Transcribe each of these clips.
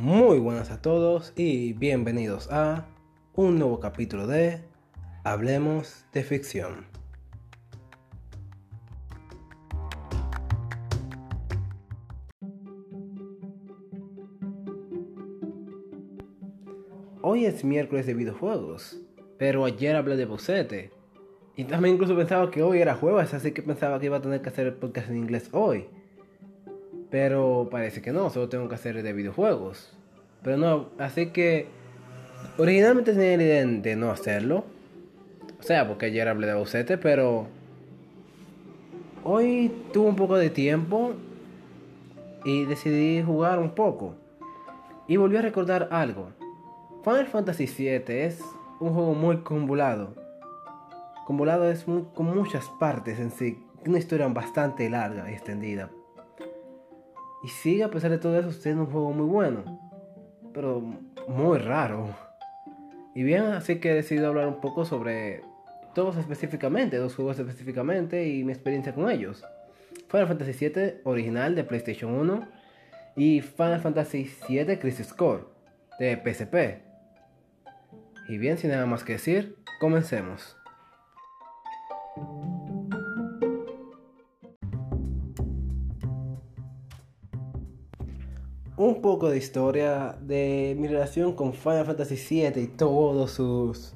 Muy buenas a todos y bienvenidos a un nuevo capítulo de Hablemos de Ficción. Hoy es miércoles de videojuegos, pero ayer hablé de Bocete. Y también incluso pensaba que hoy era jueves, así que pensaba que iba a tener que hacer el podcast en inglés hoy. Pero parece que no, solo tengo que hacer de videojuegos. Pero no, así que originalmente tenía la idea de no hacerlo. O sea, porque ayer hablé de Bocete, pero hoy tuve un poco de tiempo y decidí jugar un poco. Y volví a recordar algo. Final Fantasy VII es un juego muy convolado. Convolado es con muchas partes en sí. Una historia bastante larga y extendida. Y sigue a pesar de todo eso siendo un juego muy bueno. Pero muy raro. Y bien, así que he decidido hablar un poco sobre todos específicamente, dos juegos específicamente y mi experiencia con ellos. Final Fantasy VII original de PlayStation 1 y Final Fantasy VII Crisis Core de PSP. Y bien, sin nada más que decir, comencemos. Un poco de historia de mi relación con Final Fantasy VII y todos sus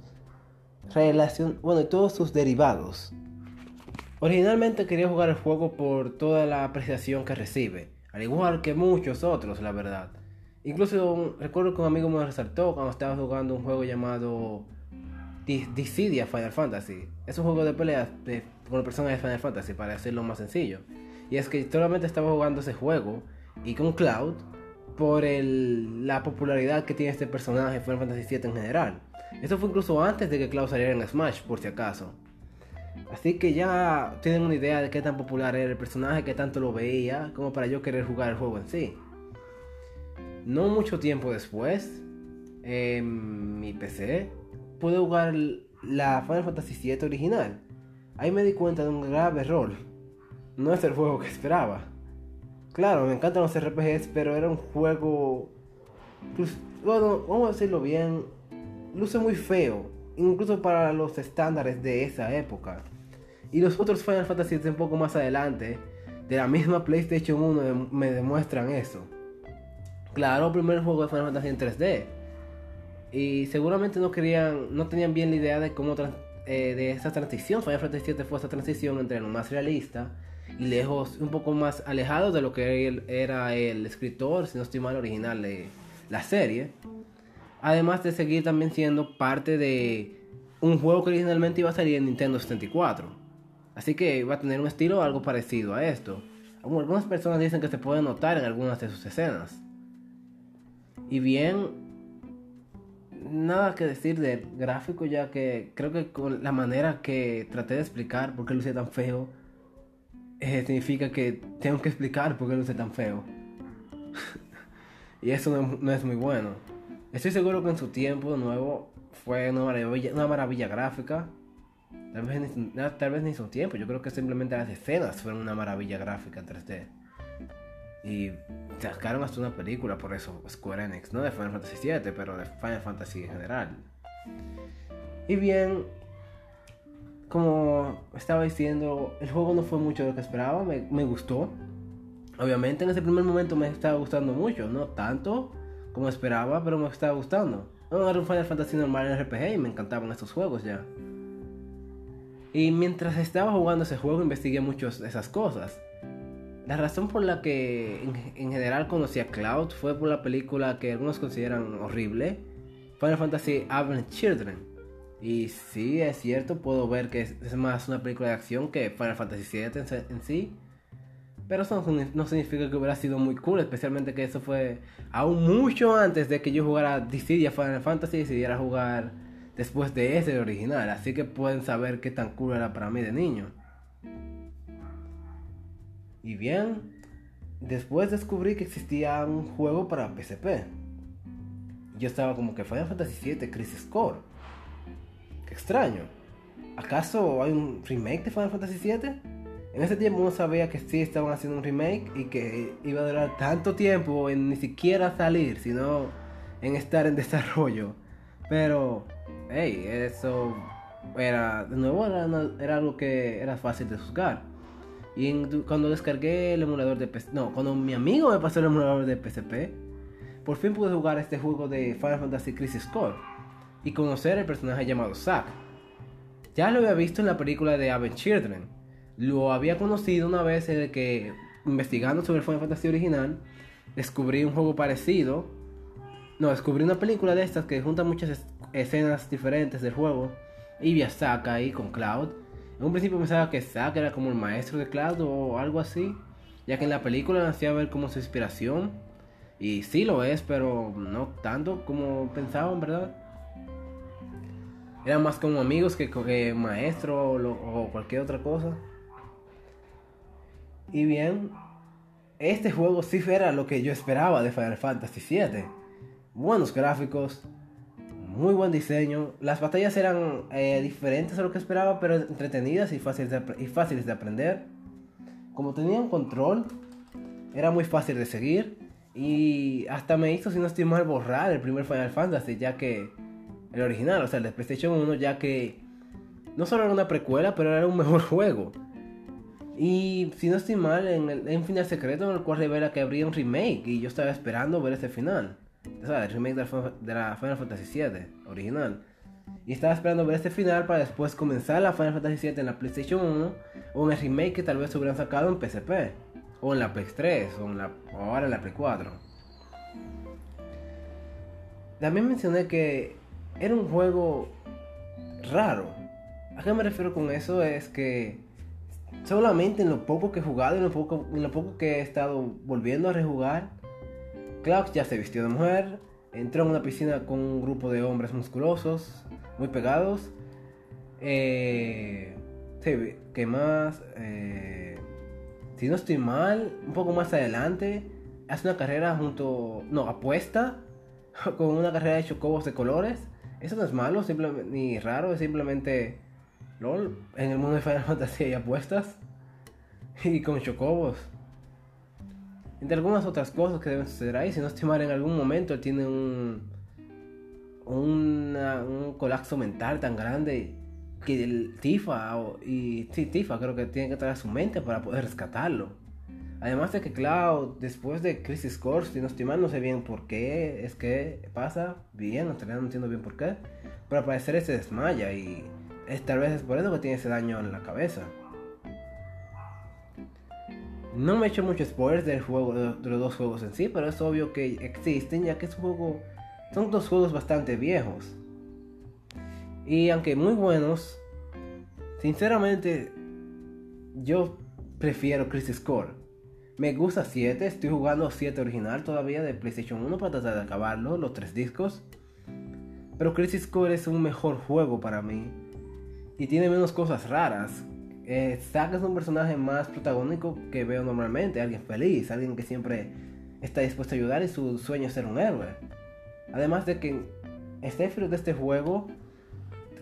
bueno, todos sus derivados. Originalmente quería jugar el juego por toda la apreciación que recibe, al igual que muchos otros, la verdad. Incluso recuerdo que un amigo me resaltó cuando estaba jugando un juego llamado Dissidia Final Fantasy. Es un juego de peleas de, con personas de Final Fantasy, para decirlo más sencillo. Y es que solamente estaba jugando ese juego y con Cloud por el, la popularidad que tiene este personaje Final Fantasy VII en general. Esto fue incluso antes de que Cloud saliera en Smash, por si acaso. Así que ya tienen una idea de qué tan popular era el personaje, qué tanto lo veía, como para yo querer jugar el juego en sí. No mucho tiempo después, en mi PC, pude jugar la Final Fantasy VII original. Ahí me di cuenta de un grave error. No es el juego que esperaba. Claro, me encantan los RPGs, pero era un juego... Pues, bueno, vamos a decirlo bien, luce muy feo, incluso para los estándares de esa época. Y los otros Final Fantasy un poco más adelante, de la misma PlayStation 1, me demuestran eso. Claro, primer juego de Final Fantasy en 3D. Y seguramente no querían, no tenían bien la idea de cómo eh, de esa transición. Final Fantasy VII fue esa transición entre lo más realista lejos, un poco más alejado de lo que era el escritor, si no estoy mal, original de la serie. Además de seguir también siendo parte de un juego que originalmente iba a salir en Nintendo 64. Así que iba a tener un estilo algo parecido a esto. Algunas personas dicen que se puede notar en algunas de sus escenas. Y bien, nada que decir del gráfico ya que creo que con la manera que traté de explicar por qué luce tan feo, eh, significa que tengo que explicar por qué luce tan feo. y eso no, es muy bueno. Estoy seguro que en su tiempo nuevo fue una maravilla, una maravilla gráfica. Tal vez, ni, tal vez ni su tiempo, yo creo que simplemente las escenas fueron una maravilla gráfica en 3D. Y sacaron hasta una película por eso, Square Enix, no de Final Fantasy VII, pero de Final Fantasy en general. Y bien, como estaba diciendo, el juego no fue mucho de lo que esperaba, me, me gustó. Obviamente en ese primer momento me estaba gustando mucho, no tanto como esperaba, pero me estaba gustando. No, era un Final Fantasy normal en RPG y me encantaban estos juegos ya. Y mientras estaba jugando ese juego investigué muchas de esas cosas. La razón por la que en, general conocí a Cloud fue por la película que algunos consideran horrible, Final Fantasy Advent Children. Y sí, es cierto, puedo ver que es, más una película de acción que Final Fantasy VII en, sí. Pero eso no, significa que hubiera sido muy cool, especialmente que eso fue aún mucho antes de que yo jugara Dissidia Final Fantasy y decidiera jugar después de ese original. Así que pueden saber qué tan cool era para mí de niño. Y bien, después descubrí que existía un juego para PSP. Yo estaba como que Final Fantasy VII Crisis Core. Extraño. ¿Acaso hay un remake de Final Fantasy VII? En ese tiempo uno sabía que sí estaban haciendo un remake y que iba a durar tanto tiempo en ni siquiera salir, sino en estar en desarrollo. Pero, hey, eso era, de nuevo, era, algo que era fácil de juzgar. Y cuando descargué el emulador de PSP, no, cuando mi amigo me pasó el emulador de PSP, por fin pude jugar este juego de Final Fantasy Crisis Core y conocer el personaje llamado Zack. Ya lo había visto en la película de Avenged Children. Lo había conocido una vez en el que, investigando sobre el Final Fantasy original, descubrí un juego parecido. No, descubrí una película de estas que junta muchas escenas diferentes del juego. Y vi a Zack ahí con Cloud. En un principio pensaba que Zack era como el maestro de Cloud o algo así. Ya que en la película hacía ver como su inspiración y sí lo es, pero no tanto como pensaban, ¿verdad? Eran más como amigos que, que maestro o, cualquier otra cosa. Y bien, este juego sí era lo que yo esperaba de Final Fantasy VII. Buenos gráficos, muy buen diseño. Las batallas eran eh, diferentes a lo que esperaba, pero entretenidas y fáciles, de, y fáciles de aprender. Como tenían control, era muy fácil de seguir. Y hasta me hizo, si no estoy mal, borrar el primer Final Fantasy, ya que el original, o sea, el de PlayStation 1, ya que no solo era una precuela, pero era un mejor juego. Y si no estoy mal, en, el, final secreto en el cual revela que habría un remake y yo estaba esperando ver ese final. O sea, el remake de la, Final Fantasy VII original. Y estaba esperando ver este final para después comenzar la Final Fantasy VII en la PlayStation 1 o en el remake que tal vez hubieran sacado en PSP o en la Play 3 o, en la, ahora en la Play 4. También mencioné que era un juego raro. ¿A qué me refiero con eso? Es que solamente en lo poco que he jugado, en lo poco, en lo poco que he estado volviendo a rejugar, Cloud ya se vistió de mujer, entró en una piscina con un grupo de hombres musculosos, muy pegados. Eh, ¿Qué más? Eh, si no estoy mal, un poco más adelante, hace una carrera junto, no, apuesta con una carrera de chocobos de colores. Eso no es malo, simplemente, ni raro, es simplemente, LOL, en el mundo de Final Fantasy hay apuestas y con chocobos. Entre algunas otras cosas que deben suceder ahí, si no estoy mal, en algún momento tiene un, un colapso mental tan grande que el Tifa, y sí, Tifa creo que tiene que traer a su mente para poder rescatarlo. Además de que Cloud, después de Crisis Core, si no no sé bien por qué es que pasa bien, en realidad no entiendo bien por qué, pero al parecer se desmaya y es, tal vez es por eso que tiene ese daño en la cabeza. No me he hecho mucho spoilers del juego, de los dos juegos en sí, pero es obvio que existen ya que son dos juegos bastante viejos. Y aunque muy buenos, sinceramente yo prefiero Crisis Core. Me gusta 7, estoy jugando 7 original todavía de PlayStation 1 para tratar de acabarlo, los tres discos. Pero Crisis Core es un mejor juego para mí. Y tiene menos cosas raras. Eh, Zack es un personaje más protagónico que veo normalmente. Alguien feliz, alguien que siempre está dispuesto a ayudar y su sueño es ser un héroe. Además de que Sephiroth de este juego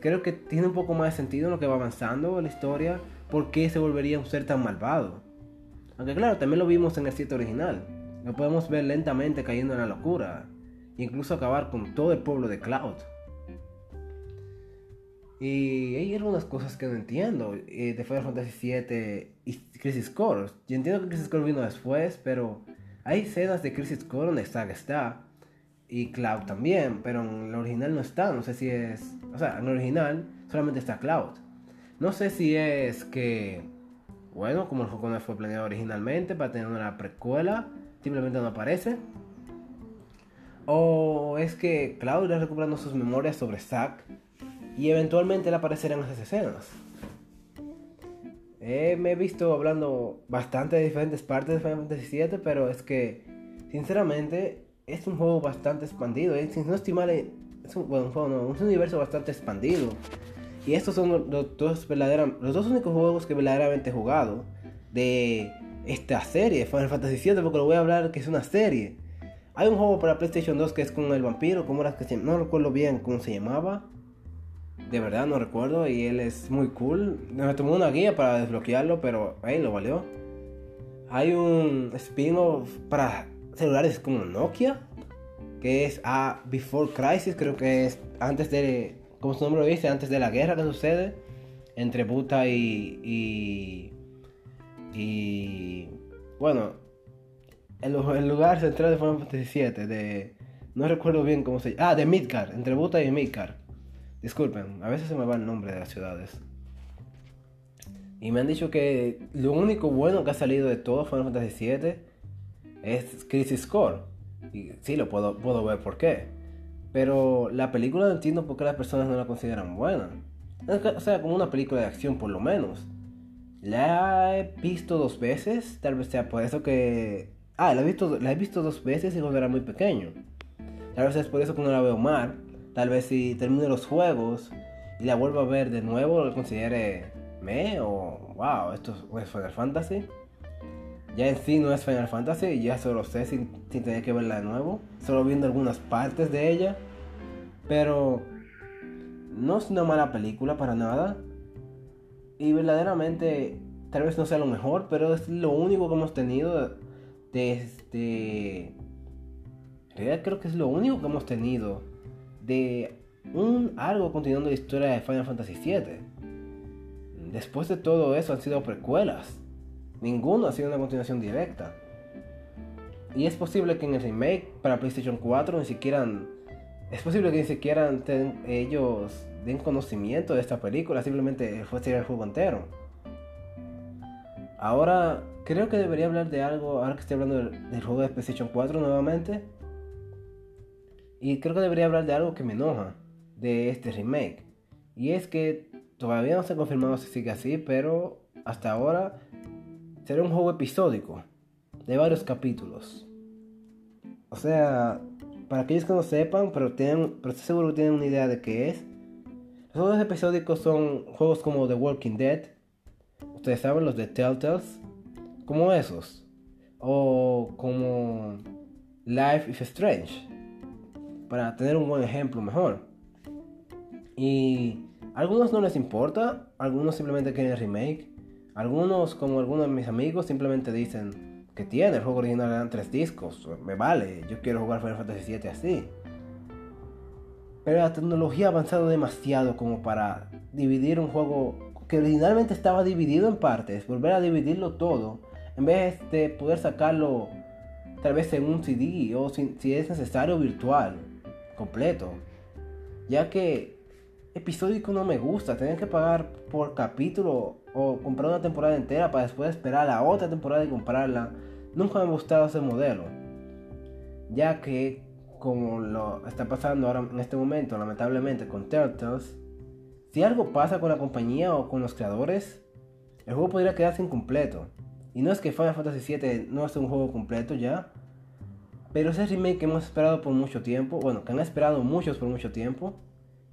creo que tiene un poco más de sentido en lo que va avanzando la historia, por qué se volvería un ser tan malvado. Aunque claro, también lo vimos en el sitio original. Lo podemos ver lentamente cayendo en la locura, incluso acabar con todo el pueblo de Cloud. Y hay algunas cosas que no entiendo eh, de Final Fantasy VII y Crisis Core. Yo entiendo que Crisis Core vino después, pero hay escenas de Crisis Core donde Saga está y Cloud también, pero en el original no está. No sé si es. O sea, en el original solamente está Cloud. No sé si es que. Bueno, como el juego no fue planeado originalmente para tener una precuela, simplemente no aparece. O es que Cloud está recuperando sus memorias sobre Zack y eventualmente él aparecerá en esas escenas. Eh, me he visto hablando bastante de diferentes partes de Final Fantasy VII, pero es que, sinceramente, es un juego bastante expandido. ¿eh? Si no es un, bueno, un, universo bastante expandido. Y estos son los, dos los dos únicos juegos que verdaderamente he jugado de esta serie, Final Fantasy VII, porque lo voy a hablar que es una serie. Hay un juego para PlayStation 2 que es con el vampiro, como era que no recuerdo bien cómo se llamaba. de verdad no recuerdo y él es muy cool. Me tomó una guía para desbloquearlo, pero ahí lo valió. Hay un spin-off para celulares como Nokia, que es a Before Crisis, creo que es antes de, como su nombre lo dice, antes de la guerra que sucede entre Buta y, y, y bueno, el, lugar central de Final Fantasy VII, de, no recuerdo bien cómo se llama, ah, de Midgar, entre Buta y Midgar. Disculpen, a veces se me va el nombre de las ciudades. Y me han dicho que lo único bueno que ha salido de todo Final Fantasy VII es Crisis Core. Y sí, lo puedo, puedo ver por qué. Pero la película no entiendo por qué las personas no la consideran buena. O sea, como una película de acción por lo menos. La he visto dos veces, tal vez sea por eso que... Ah, la he visto, la he visto dos veces y cuando era muy pequeño. Tal vez es por eso que no la veo mal. Tal vez si termine los juegos y la vuelvo a ver de nuevo, lo considere me o wow, esto es Final Fantasy. Ya en sí no es Final Fantasy, ya solo sé sin, sin tener que verla de nuevo, solo viendo algunas partes de ella. Pero no es una mala película para nada. Y verdaderamente, tal vez no sea lo mejor, pero es lo único que hemos tenido desde... En realidad creo que es lo único que hemos tenido de un algo continuando la historia de Final Fantasy VII. Después de todo eso han sido precuelas. Ninguno ha sido una continuación directa. Y es posible que en el remake para PlayStation 4 ni siquiera... Es posible que ni siquiera ellos den conocimiento de esta película, simplemente fue tirar el juego entero. Ahora, creo que debería hablar de algo, ahora que estoy hablando del, juego de PlayStation 4 nuevamente. Y creo que debería hablar de algo que me enoja de este remake. Y es que todavía no se ha confirmado si sigue así, pero hasta ahora será un juego episódico de varios capítulos. O sea, para aquellos que no sepan, pero, tienen, pero estoy seguro que tienen una idea de qué es. Los juegos episódicos son juegos como The Walking Dead. Ustedes saben, los de Telltales. Como esos. O como Life is Strange para tener un buen ejemplo mejor. Y a algunos no les importa, algunos simplemente quieren remake, algunos como algunos de mis amigos simplemente dicen que tiene el juego original eran tres discos, me vale, yo quiero jugar Final Fantasy VII así. Pero la tecnología ha avanzado demasiado como para dividir un juego que originalmente estaba dividido en partes, volver a dividirlo todo, en vez de poder sacarlo tal vez en un CD o si, si es necesario virtual completo. Ya que episódico no me gusta, tener que pagar por capítulo o comprar una temporada entera para después esperar la otra temporada y comprarla. Nunca me ha gustado ese modelo. Ya que como lo está pasando ahora en este momento, lamentablemente con Turtles, si algo pasa con la compañía o con los creadores, el juego podría quedarse incompleto. Y no es que Final Fantasy VII no es un juego completo ya, pero ese remake que hemos esperado por mucho tiempo, bueno, que han esperado muchos por mucho tiempo,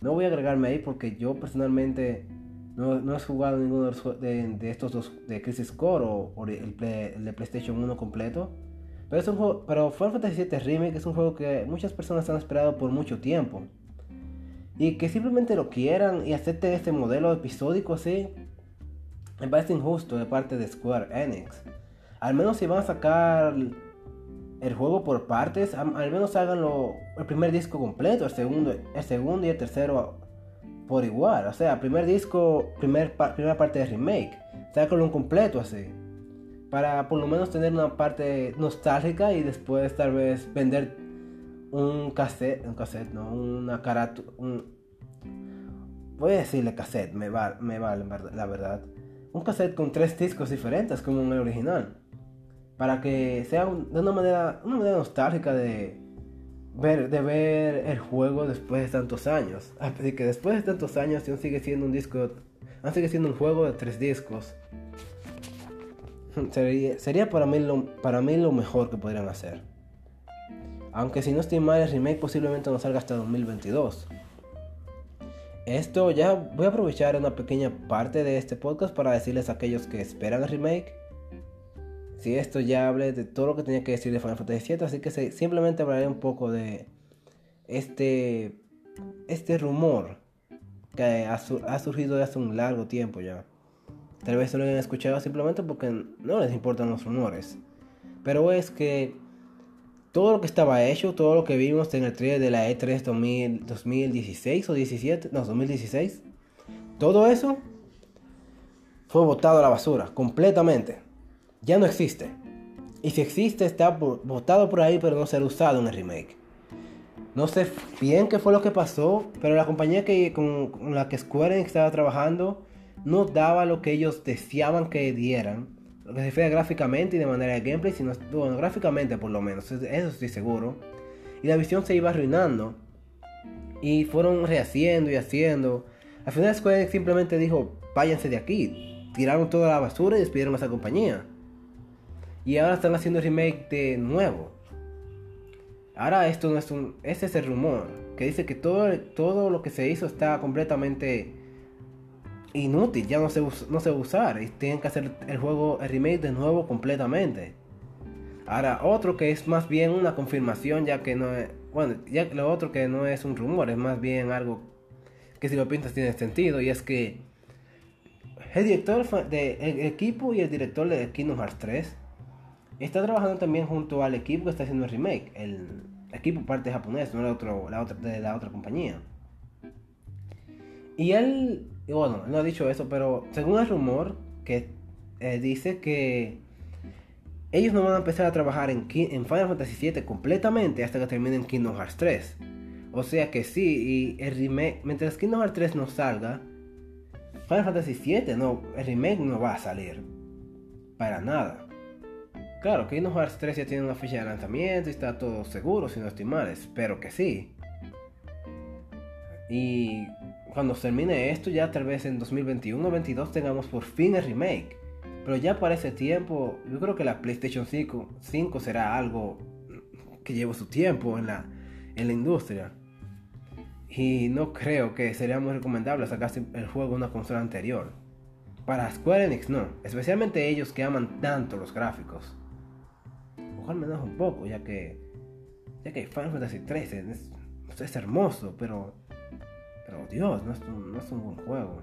no voy a agregarme ahí porque yo personalmente no, no he jugado ninguno de, estos dos, de Crisis Core o, el, de PlayStation 1 completo. Pero, es un juego, pero Final Fantasy VII Remake es un juego que muchas personas han esperado por mucho tiempo. Y que simplemente lo quieran y acepten este modelo episódico así, me parece injusto de parte de Square Enix. Al menos si van a sacar el juego por partes, al menos háganlo el primer disco completo, el segundo, el segundo y el tercero por igual. O sea, primer disco, primer, primera parte de remake, sácalo un completo así. Para por lo menos tener una parte nostálgica y después tal vez vender un cassette, un cassette, no, una carátula, voy a decirle cassette, me vale, me vale la verdad. Un cassette con tres discos diferentes como en el original para que sea de una manera, una manera nostálgica de ver, de ver el juego después de tantos años. Así que después de tantos años aún sigue siendo un disco, aún sigue siendo un juego de tres discos. Sería, sería para, mí lo, para mí lo mejor que podrían hacer. Aunque si no estoy mal, el remake posiblemente no salga hasta 2022. Esto ya voy a aprovechar una pequeña parte de este podcast para decirles a aquellos que esperan el remake si esto ya hablé de todo lo que tenía que decir de Final Fantasy VII, así que simplemente hablaré un poco de este, este rumor que ha, surgido de hace un largo tiempo ya. Tal vez no lo hayan escuchado simplemente porque no les importan los rumores. Pero es que todo lo que estaba hecho, todo lo que vimos en el trailer de la E3 2016 o 17, no, 2016, todo eso fue botado a la basura, completamente. Ya no existe. Y si existe, está botado por ahí, pero no será usado en el remake. No sé bien qué fue lo que pasó, pero la compañía que, con, la que Square estaba trabajando no daba lo que ellos deseaban que dieran. Lo que se refiere gráficamente y de manera de gameplay, sino bueno, gráficamente por lo menos, eso estoy seguro. Y la visión se iba arruinando. Y fueron rehaciendo y haciendo. Al final Square simplemente dijo, váyanse de aquí. Tiraron toda la basura y despidieron a esa compañía. Y ahora están haciendo el remake de nuevo. Ahora esto no es un... Ese es el rumor. Que dice que todo, todo lo que se hizo está completamente inútil. Ya no se, no se va a usar. Y tienen que hacer el juego, el remake de nuevo completamente. Ahora, otro que es más bien una confirmación, ya que no es. Bueno, ya lo otro que no es un rumor, es más bien algo que si lo pintas tiene sentido. Y es que el director del equipo y el director de Kingdom Hearts 3 Está trabajando también junto al equipo que está haciendo el remake. El equipo parte japonés, no la otra, de la otra compañía. Y él, bueno, no ha dicho eso, pero según el rumor que eh, dice que ellos no van a empezar a trabajar en, en Final Fantasy VII completamente hasta que terminen Kingdom Hearts 3. O sea que sí, y el remake, mientras Kingdom Hearts 3 no salga, Final Fantasy VII no, el remake no va a salir. Para nada. Claro, Kingdom Hearts 3 ya tiene una fecha de lanzamiento y está todo seguro, si no estoy mal, espero que sí. Y cuando termine esto, ya tal vez en 2021 o 2022 tengamos por fin el remake. Pero ya para ese tiempo, yo creo que la PlayStation 5, 5 será algo que lleve su tiempo en la, en la industria. Y no creo que sería muy recomendable sacar el juego en una consola anterior. Para Square Enix no, especialmente ellos que aman tanto los gráficos me menos un poco, ya que, ya que Final Fantasy 13 es, hermoso, pero, pero Dios, no es, un, no es un buen juego.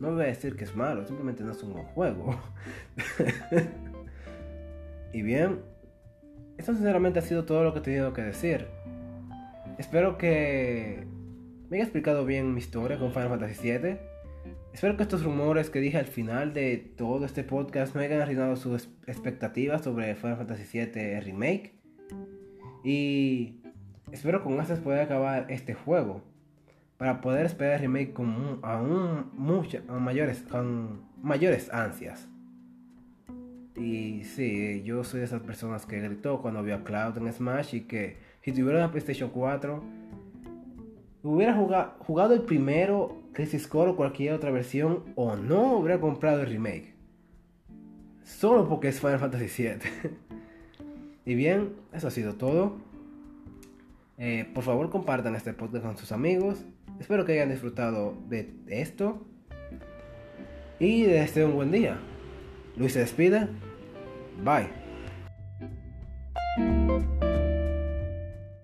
No voy a decir que es malo, simplemente no es un buen juego. y bien, esto sinceramente ha sido todo lo que he tenido que decir. Espero que me haya explicado bien mi historia con Final Fantasy 7 Espero que estos rumores que dije al final de todo este podcast me hayan arruinado sus expectativas sobre Final Fantasy VII Remake. Y espero con estas poder acabar este juego. Para poder esperar el remake con aún muchas, mayores, con mayores ansias. Y sí, yo soy de esas personas que gritó cuando vio a Cloud en Smash y que si tuviera una PlayStation 4 hubiera jugado el primero Crisis Core o cualquier otra versión o no hubiera comprado el remake. Solo porque es Final Fantasy VII. y bien, eso ha sido todo. Eh, por favor compartan este podcast con sus amigos. Espero que hayan disfrutado de esto. Y les deseo un buen día. Luis se despide. Bye.